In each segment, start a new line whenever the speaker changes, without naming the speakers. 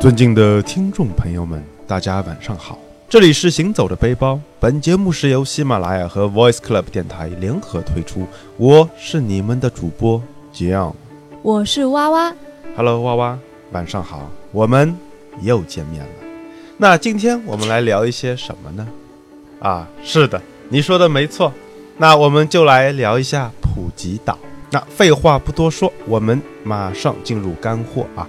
尊敬的听众朋友们，大家晚上好，这里是行走的背包。本节目是由喜马拉雅和 Voice Club 电台联合推出，我是你们的主播杰昂。
我是哇哇
，Hello，娃娃，晚上好，我们又见面了。那今天我们来聊一些什么呢？啊，是的，你说的没错。那我们就来聊一下普吉岛。那废话不多说，我们马上进入干货啊。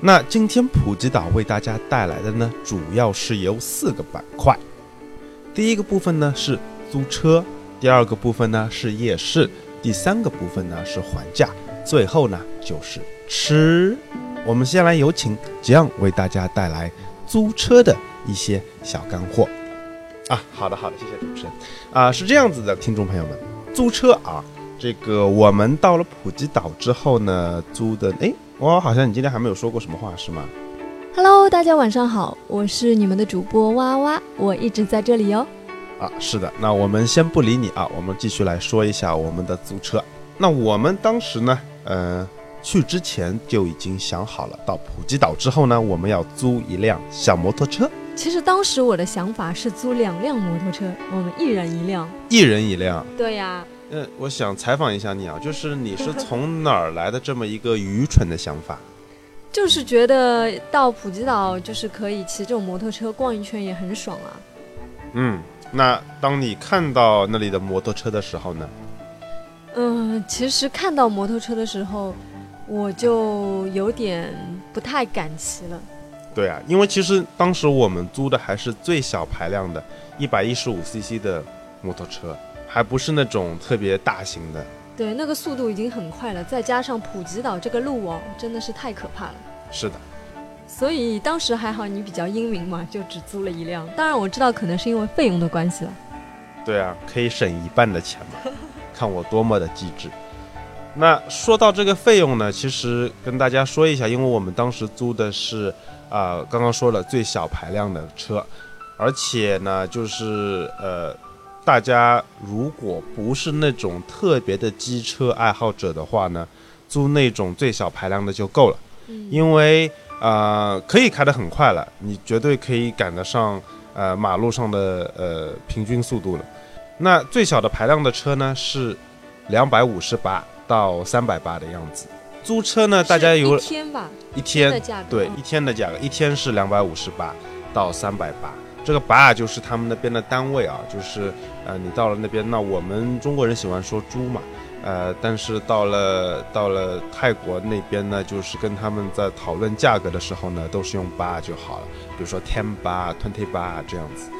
那今天普吉岛为大家带来的呢，主要是由四个板块。第一个部分呢是租车，第二个部分呢是夜市，第三个部分呢是还价，最后呢就是吃。我们先来有请酱为大家带来租车的一些小干货。啊，好的好的，谢谢主持人。啊，是这样子的，听众朋友们，租车啊，这个我们到了普吉岛之后呢，租的，哎，我好像你今天还没有说过什么话是吗
？Hello，大家晚上好，我是你们的主播哇哇，我一直在这里哦。
啊，是的，那我们先不理你啊，我们继续来说一下我们的租车。那我们当时呢，呃，去之前就已经想好了，到普吉岛之后呢，我们要租一辆小摩托车，
其实当时我的想法是租两辆摩托车，我们一人一辆。
一人一辆。
对呀，
呃，我想采访一下你啊，就是你是从哪儿来的这么一个愚蠢的想法？
就是觉得到普吉岛就是可以骑这种摩托车逛一圈也很爽啊。
嗯，那当你看到那里的摩托车的时候呢？
嗯，其实看到摩托车的时候，我就有点不太敢骑了。
对啊，因为其实当时我们租的还是最小排量的，一百一十五 CC 的摩托车，还不是那种特别大型的。
对，那个速度已经很快了，再加上普吉岛这个路网，真的是太可怕了。
是的，
所以当时还好你比较英明嘛，就只租了一辆。当然我知道可能是因为费用的关系了。
对啊，可以省一半的钱嘛，看我多么的机智。那说到这个费用呢，其实跟大家说一下，因为我们当时租的是啊、刚刚说了最小排量的车，而且呢，就是呃，大家如果不是那种特别的机车爱好者的话呢，租那种最小排量的就够了，
嗯
因为呃可以开得很快了，你绝对可以赶得上呃马路上的呃平均速度了。那最小的排量的车呢是两百五十八到三百八的样子。租车呢，大家有
一天吧，
一天
的价格。
对，一天的价格，一天是两百五十八到三百八。这个八就是他们那边的单位啊，就是呃，你到了那边，那我们中国人喜欢说猪嘛，呃，但是到了到了泰国那边呢，就是跟他们在讨论价格的时候呢，都是用八就好了，比如说 ten 八、twenty 八这样子。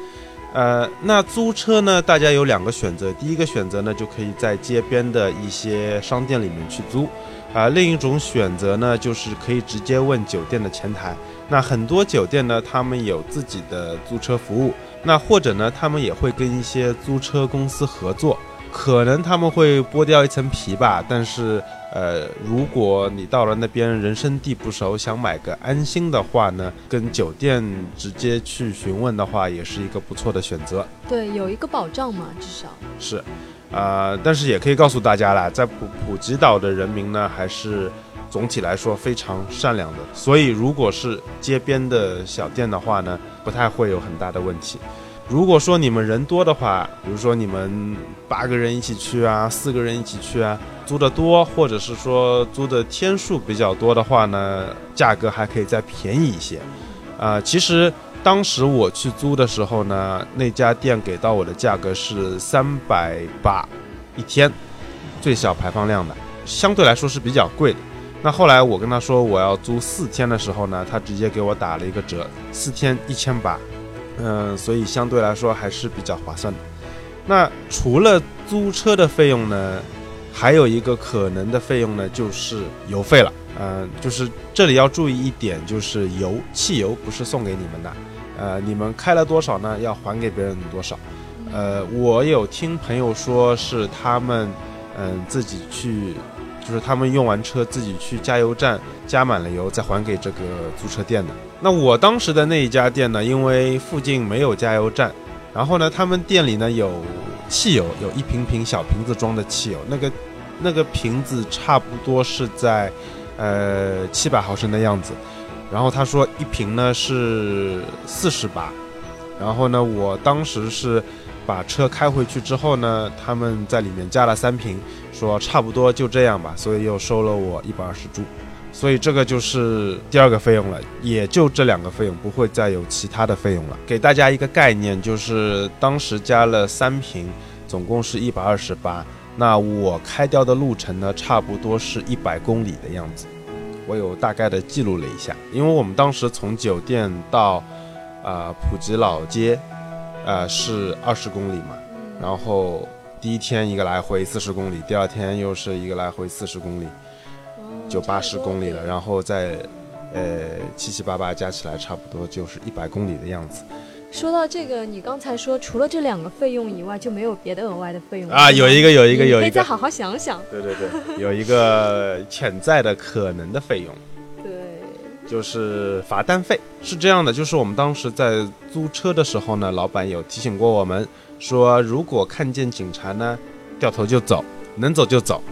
呃，那租车呢，大家有两个选择，第一个选择呢，就可以在街边的一些商店里面去租。啊、另一种选择呢，就是可以直接问酒店的前台。那很多酒店呢，他们有自己的租车服务，那或者呢，他们也会跟一些租车公司合作，可能他们会剥掉一层皮吧。但是，呃，如果你到了那边人生地不熟，想买个安心的话呢，跟酒店直接去询问的话，也是一个不错的选择。
对，有一个保障嘛，至少。
是，呃，但是也可以告诉大家啦，在普普吉岛的人民呢，还是总体来说非常善良的，所以如果是街边的小店的话呢，不太会有很大的问题。如果说你们人多的话，比如说你们八个人一起去啊，四个人一起去啊，租的多，或者是说租的天数比较多的话呢，价格还可以再便宜一些。啊、其实当时我去租的时候呢，那家店给到我的价格是三百八一天，最小排放量的，相对来说是比较贵的。那后来我跟他说我要租四天的时候呢，他直接给我打了一个折，四天一千八，嗯，所以相对来说还是比较划算的。那除了租车的费用呢，还有一个可能的费用呢，就是油费了。嗯、就是这里要注意一点，就是油，汽油不是送给你们的，呃，你们开了多少呢，要还给别人多少。呃，我有听朋友说是他们，嗯、自己去，就是他们用完车自己去加油站加满了油，再还给这个租车店的。那我当时的那一家店呢，因为附近没有加油站，然后呢，他们店里呢有汽油，有一瓶瓶小瓶子装的汽油，那个那个瓶子差不多是在呃七百毫升的样子。然后他说一瓶呢是四十八，然后呢，我当时是把车开回去之后呢，他们在里面加了三瓶，说差不多就这样吧，所以又收了我一百二十铢，所以这个就是第二个费用了，也就这两个费用，不会再有其他的费用了。给大家一个概念，就是当时加了三瓶，总共是一百二十八，那我开掉的路程呢，差不多是一百公里的样子。我有大概的记录了一下，因为我们当时从酒店到，啊普吉老街，呃是二十公里嘛，然后第一天一个来回四十公里，第二天又是一个来回四十公里，就八十公里了，然后再，呃七七八八加起来差不多就是一百公里的样子。
说到这个，你刚才说除了这两个费用以外，就没有别的额外的费用
啊？有一个，有一个，有一个，可
以再好好想想。
对对对，有一个潜在的可能的费用。
对，
就是罚单费。是这样的，就是我们当时在租车的时候呢，老板有提醒过我们，说如果看见警察呢，掉头就走，能走就走。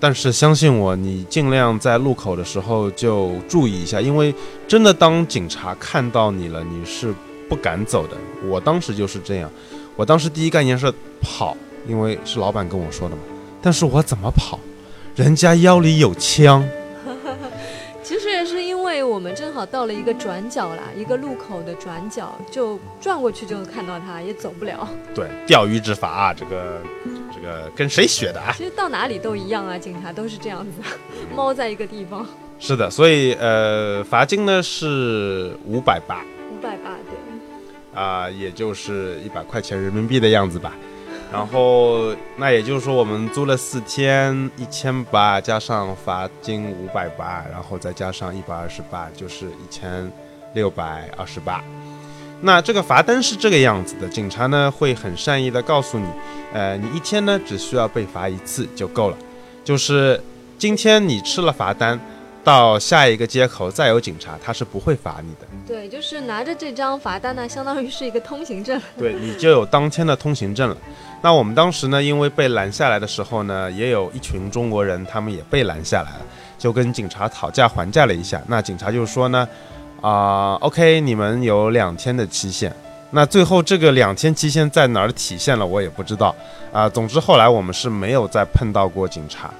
但是相信我，你尽量在路口的时候就注意一下，因为真的当警察看到你了，你是。不敢走的，我当时就是这样。我当时第一概念是跑，因为是老板跟我说的嘛。但是我怎么跑？人家腰里有枪。
其实也是因为我们正好到了一个转角啦，一个路口的转角，就转过去就能看到他，也走不了。
对，钓鱼执法啊，这个这个跟谁学的啊？
其实到哪里都一样啊，警察都是这样子，猫在一个地方。
是的，所以呃，罚金呢是五百八。
五百八。
啊，也就是一百块钱人民币的样子吧。然后，那也就是说，我们租了四天，一千八加上罚金五百八，然后再加上一百二十八，就是一千六百二十八。那这个罚单是这个样子的，警察呢会很善意的告诉你，呃，你一天呢只需要被罚一次就够了，就是今天你吃了罚单。到下一个街口再有警察，他是不会罚你的。
对，就是拿着这张罚单呢，相当于是一个通行证。
对，你就有当天的通行证了。那我们当时呢，因为被拦下来的时候呢，也有一群中国人，他们也被拦下来了，就跟警察讨价还价了一下。那警察就说呢，啊，OK，你们有两天的期限。那最后这个两天期限在哪儿体现了，我也不知道。啊，总之后来我们是没有再碰到过警察，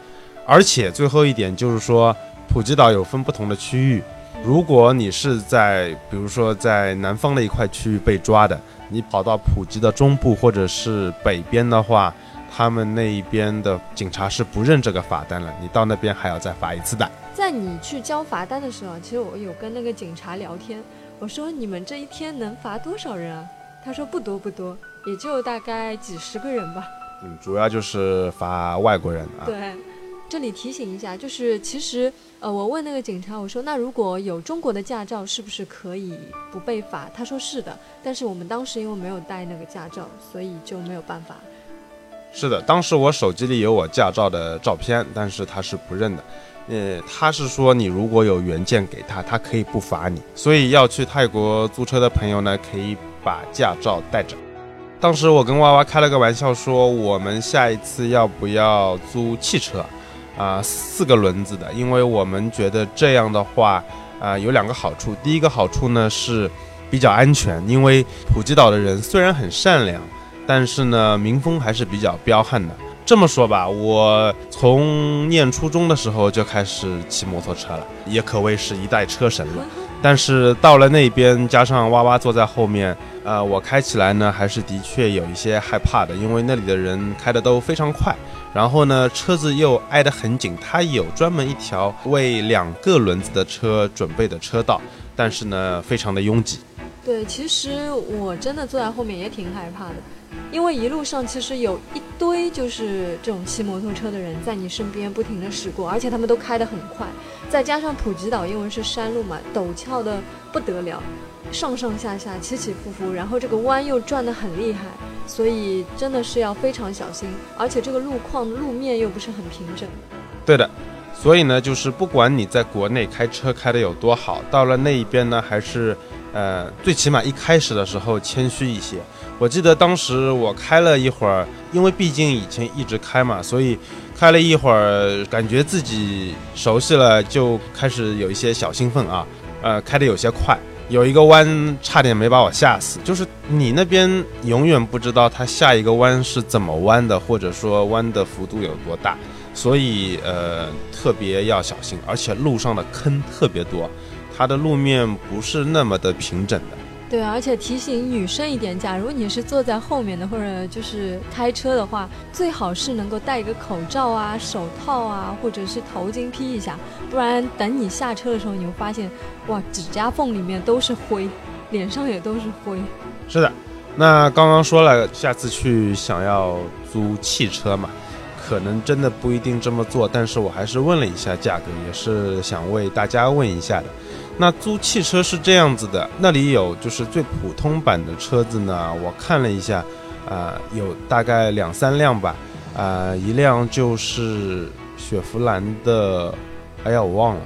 而且最后一点就是说。普吉岛有分不同的区域，如果你是在，比如说在南方的一块区域被抓的，你跑到普吉的中部或者是北边的话，他们那一边的警察是不认这个罚单了，你到那边还要再罚一次单。
在你去交罚单的时候，其实我有跟那个警察聊天，我说你们这一天能罚多少人啊？他说不多不多，也就大概几十个人吧。
嗯，主要就是罚外国人啊。
对。这里提醒一下，就是其实，呃，我问那个警察，我说那如果有中国的驾照，是不是可以不被罚？他说是的，但是我们当时因为没有带那个驾照，所以就没有办法。
是的，当时我手机里有我驾照的照片，但是他是不认的。呃，他是说你如果有原件给他，他可以不罚你。所以要去泰国租车的朋友呢，可以把驾照带着。当时我跟娃娃开了个玩笑，说我们下一次要不要租汽车？啊，四个轮子的，因为我们觉得这样的话，啊，有两个好处。第一个好处呢是比较安全，因为普吉岛的人虽然很善良，但是呢民风还是比较彪悍的。这么说吧，我从念初中的时候就开始骑摩托车了，也可谓是一代车神了。但是到了那边，加上哇哇坐在后面，呃，我开起来呢还是的确有一些害怕的，因为那里的人开的都非常快。然后呢，车子又挨得很紧，它有专门一条为两个轮子的车准备的车道，但是呢，非常的拥挤。
对，其实我真的坐在后面也挺害怕的，因为一路上其实有一堆就是这种骑摩托车的人在你身边不停的驶过，而且他们都开得很快，再加上普吉岛因为是山路嘛，陡峭的不得了，上上下下起起伏伏，然后这个弯又转得很厉害。所以真的是要非常小心，而且这个路况路面又不是很平整。
对的，所以呢，就是不管你在国内开车开的有多好，到了那一边呢，还是呃，最起码一开始的时候谦虚一些。我记得当时我开了一会儿，因为毕竟以前一直开嘛，所以开了一会儿，感觉自己熟悉了，就开始有一些小兴奋啊。呃，开的有些快，有一个弯差点没把我吓死。就是你那边永远不知道它下一个弯是怎么弯的，或者说弯的幅度有多大，所以呃特别要小心，而且路上的坑特别多，它的路面不是那么的平整的。
对，而且提醒女生一点，假如你是坐在后面的，或者就是开车的话，最好是能够戴一个口罩啊、手套啊，或者是头巾披一下，不然等你下车的时候，你会发现，哇，指甲缝里面都是灰，脸上也都是灰。
是的，那刚刚说了，下次去想要租汽车嘛，可能真的不一定这么做，但是我还是问了一下价格，也是想为大家问一下的。那租汽车是这样子的，那里有就是最普通版的车子呢，我看了一下，啊，有大概两三辆吧，啊，一辆就是雪佛兰的，哎呀，我忘了，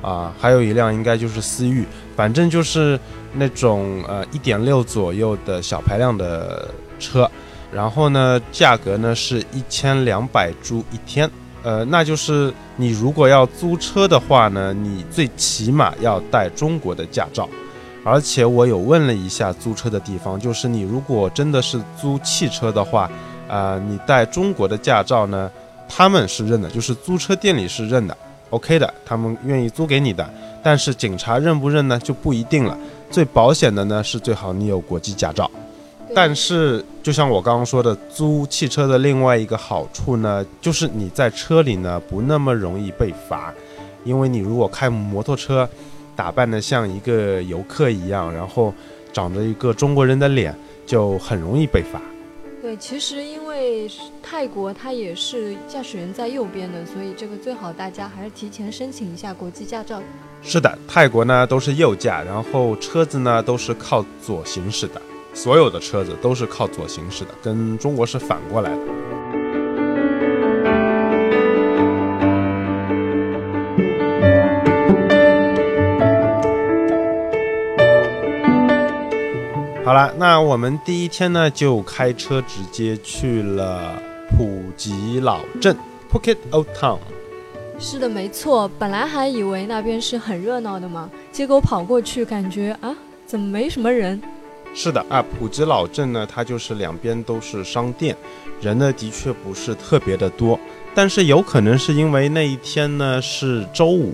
啊，还有一辆应该就是思域，反正就是那种呃一点六左右的小排量的车，然后呢，价格呢是一千两百铢一天。呃，那就是你如果要租车的话呢，你最起码要带中国的驾照，而且我有问了一下租车的地方，就是你如果真的是租汽车的话，啊，你带中国的驾照呢，他们是认的，就是租车店里是认的，OK 的，他们愿意租给你的，但是警察认不认呢，就不一定了。最保险的呢，是最好你有国际驾照。但是，就像我刚刚说的，租汽车的另外一个好处呢，就是你在车里呢不那么容易被罚，因为你如果开摩托车，打扮的像一个游客一样，然后长着一个中国人的脸，就很容易被罚。
对，其实因为泰国它也是驾驶员在右边的，所以这个最好大家还是提前申请一下国际驾照。
是的，泰国呢都是右驾，然后车子呢都是靠左行驶的。所有的车子都是靠左行驶的，跟中国是反过来的。好了，那我们第一天呢，就开车直接去了普吉老镇 （Phuket Old Town）。
是的，没错。本来还以为那边是很热闹的嘛，结果跑过去，感觉啊，怎么没什么人？
是的啊，普吉老镇呢，它就是两边都是商店，人呢的确不是特别的多，但是有可能是因为那一天呢是周五，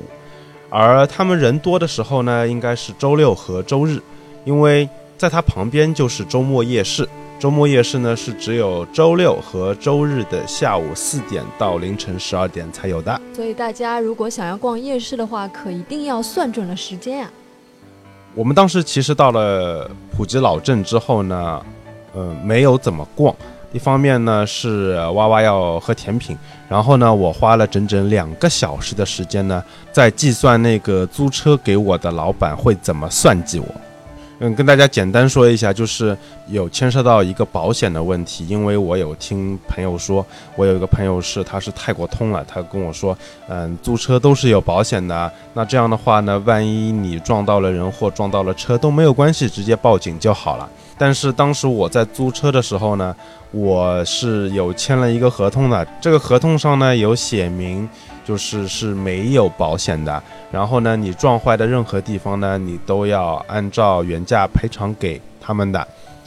而他们人多的时候呢，应该是周六和周日，因为在它旁边就是周末夜市，周末夜市呢是只有周六和周日的下午四点到凌晨十二点才有的，
所以大家如果想要逛夜市的话，可一定要算准了时间啊。
我们当时其实到了普吉老镇之后呢，呃，没有怎么逛。一方面呢是娃娃要喝甜品，然后呢我花了整整两个小时的时间呢，在计算那个租车给我的老板会怎么算计我。嗯，跟大家简单说一下，就是有牵涉到一个保险的问题，因为我有听朋友说，我有一个朋友是他是泰国通了，他跟我说，嗯，租车都是有保险的，那这样的话呢，万一你撞到了人或撞到了车都没有关系，直接报警就好了。但是当时我在租车的时候呢，我是有签了一个合同的，这个合同上呢有写明。就是是没有保险的，然后呢，你撞坏的任何地方呢，你都要按照原价赔偿给他们的。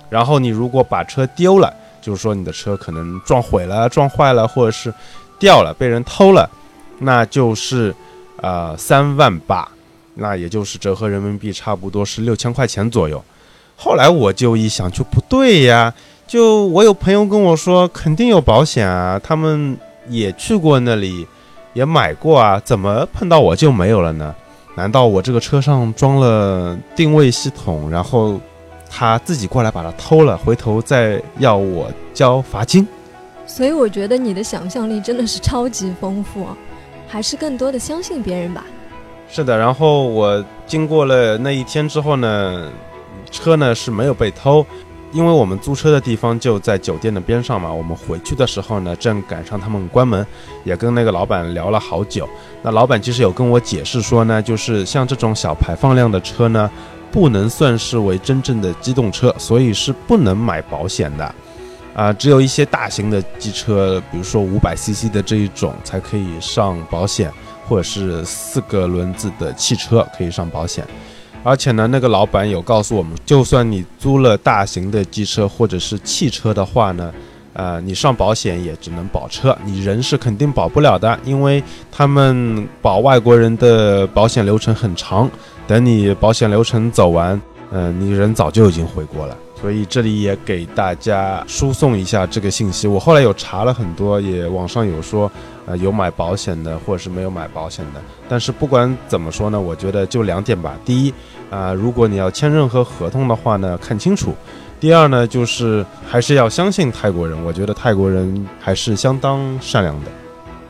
然后你如果把车丢了，就是说你的车可能撞毁了、撞坏了，或者是掉了、被人偷了，那就是呃三万八，那也就是折合人民币差不多是六千块钱左右。后来我就一想，就不对呀，就我有朋友跟我说肯定有保险啊，他们也去过那里。也买过啊，怎么碰到我就没有了呢？难道我这个车上装了定位系统，然后他自己过来把它偷了，回头再要我交罚金？
所以我觉得你的想象力真的是超级丰富，啊，还是更多的相信别人吧。
是的，然后我经过了那一天之后呢，车呢是没有被偷。因为我们租车的地方就在酒店的边上嘛，我们回去的时候呢，正赶上他们关门，也跟那个老板聊了好久。那老板其实有跟我解释说呢，就是像这种小排放量的车呢，不能算是为真正的机动车，所以是不能买保险的。啊，只有一些大型的机车，比如说五百 CC 的这一种，才可以上保险，或者是四个轮子的汽车可以上保险。而且呢，那个老板有告诉我们，就算你租了大型的机车或者是汽车的话呢，呃，你上保险也只能保车，你人是肯定保不了的，因为他们保外国人的保险流程很长，等你保险流程走完，嗯，你人早就已经回国了。所以这里也给大家输送一下这个信息。我后来有查了很多，也网上有说，呃，有买保险的，或者是没有买保险的。但是不管怎么说呢，我觉得就两点吧。第一，啊，如果你要签任何合同的话呢，看清楚。第二呢，就是还是要相信泰国人。我觉得泰国人还是相当善良的。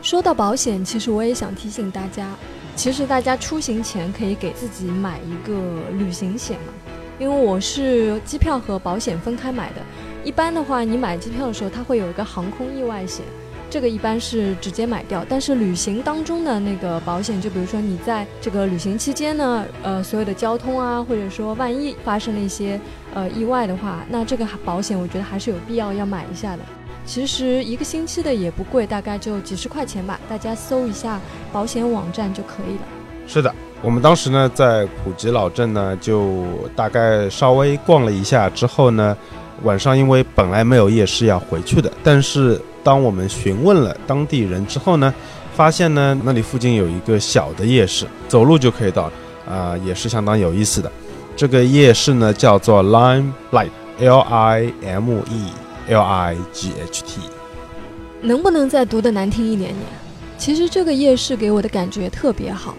说到保险，其实我也想提醒大家，其实大家出行前可以给自己买一个旅行险嘛。因为我是机票和保险分开买的，一般的话，你买机票的时候，它会有一个航空意外险，这个一般是直接买掉。但是旅行当中的那个保险，就比如说你在这个旅行期间呢，呃，所有的交通啊，或者说万一发生了一些呃意外的话，那这个保险我觉得还是有必要要买一下的。其实一个星期的也不贵，大概就几十块钱吧，大家搜一下保险网站就可以了。
是的。我们当时呢，在普吉老镇呢，就大概稍微逛了一下之后呢，晚上因为本来没有夜市要回去的，但是当我们询问了当地人之后呢，发现呢那里附近有一个小的夜市，走路就可以到，啊，也是相当有意思的。这个夜市呢叫做 Lime Light，L I M E L I G H T。
能不能再读的难听一点点？其实这个夜市给我的感觉特别好。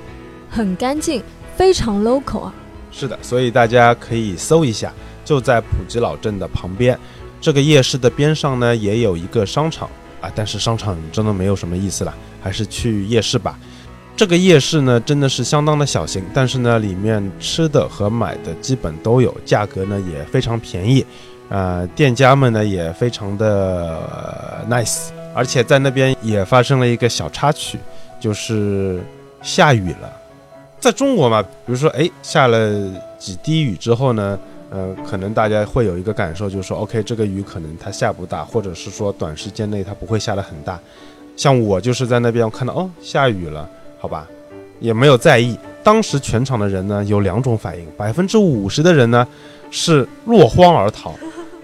很干净，非常 local 啊！
是的，所以大家可以搜一下，就在普吉老镇的旁边。这个夜市的边上呢，也有一个商场啊，但是商场真的没有什么意思了，还是去夜市吧。这个夜市呢，真的是相当的小型，但是呢，里面吃的和买的基本都有，价格呢也非常便宜，呃，店家们呢也非常的 nice，而且在那边也发生了一个小插曲，就是下雨了。在中国嘛，比如说，哎，下了几滴雨之后呢，呃，可能大家会有一个感受，就是说，OK，这个雨可能它下不大，或者是说短时间内它不会下的很大。像我就是在那边，我看到哦，下雨了，好吧，也没有在意。当时全场的人呢有两种反应，百分之五十的人呢是落荒而逃，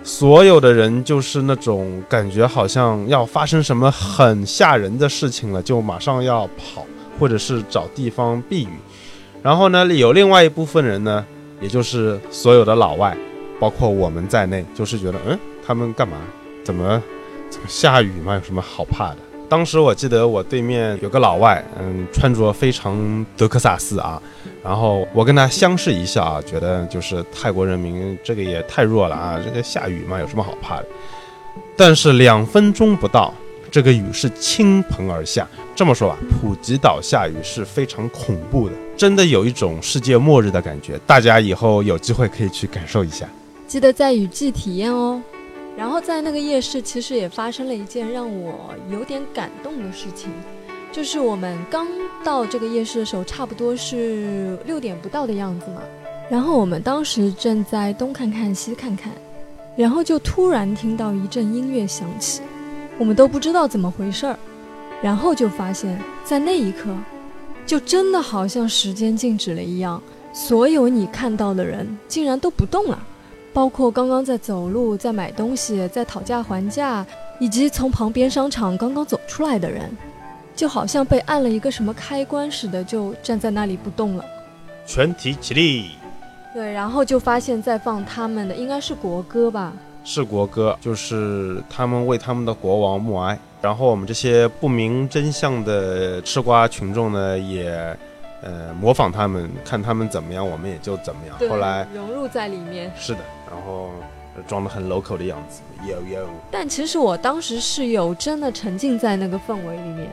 所有的人就是那种感觉好像要发生什么很吓人的事情了，就马上要跑，或者是找地方避雨。然后呢，有另外一部分人呢，也就是所有的老外，包括我们在内，就是觉得，嗯，他们干嘛？怎么怎么下雨嘛？有什么好怕的？当时我记得我对面有个老外，嗯，穿着非常德克萨斯啊，然后我跟他相视一笑啊，觉得就是泰国人民这个也太弱了啊，这个下雨嘛，有什么好怕的？但是两分钟不到。这个雨是倾盆而下。这么说吧，普吉岛下雨是非常恐怖的，真的有一种世界末日的感觉。大家以后有机会可以去感受一下，
记得在雨季体验哦。然后在那个夜市，其实也发生了一件让我有点感动的事情，就是我们刚到这个夜市的时候，差不多是六点不到的样子嘛。然后我们当时正在东看看西看看，然后就突然听到一阵音乐响起。我们都不知道怎么回事儿，然后就发现，在那一刻，就真的好像时间静止了一样，所有你看到的人竟然都不动了，包括刚刚在走路、在买东西、在讨价还价，以及从旁边商场刚刚走出来的人，就好像被按了一个什么开关似的，就站在那里不动了。
全体起立。
对，然后就发现，在放他们的应该是国歌吧。
是国歌，就是他们为他们的国王默哀。然后我们这些不明真相的吃瓜群众呢，也呃模仿他们，看他们怎么样，我们也就怎么样。后来
融入在里面。
是的，然后装的很 local 的样子，有有。
但其实我当时是有真的沉浸在那个氛围里面，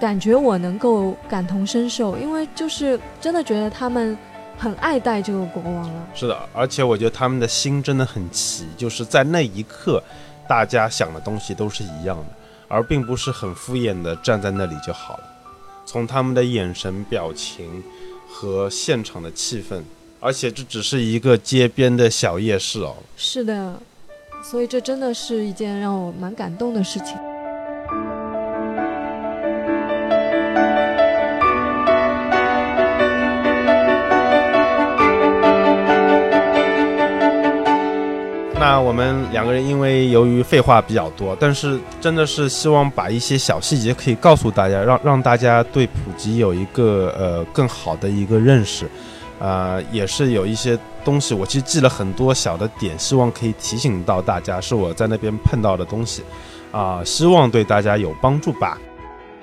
感觉我能够感同身受，因为就是真的觉得他们。很爱戴这个国王了，
是的，而且我觉得他们的心真的很齐，就是在那一刻，大家想的东西都是一样的，而并不是很敷衍的站在那里就好了。从他们的眼神、表情和现场的气氛，而且这只是一个街边的小夜市哦。
是的，所以这真的是一件让我蛮感动的事情。
那我们两个人因为由于废话比较多，但是真的是希望把一些小细节可以告诉大家，让让大家对普吉有一个呃更好的一个认识，啊、也是有一些东西，我其实记了很多小的点，希望可以提醒到大家，是我在那边碰到的东西，啊、希望对大家有帮助吧。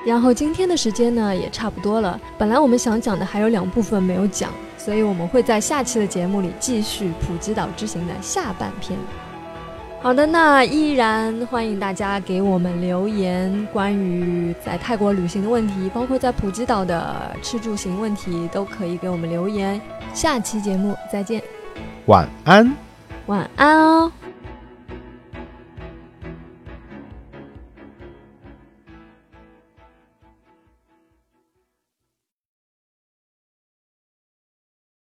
然后今天的时间呢也差不多了，本来我们想讲的还有两部分没有讲，所以我们会在下期的节目里继续普吉岛之行的下半篇。好的，那依然欢迎大家给我们留言，关于在泰国旅行的问题，包括在普吉岛的吃住行问题，都可以给我们留言。下期节目再见，
晚安。
晚安哦。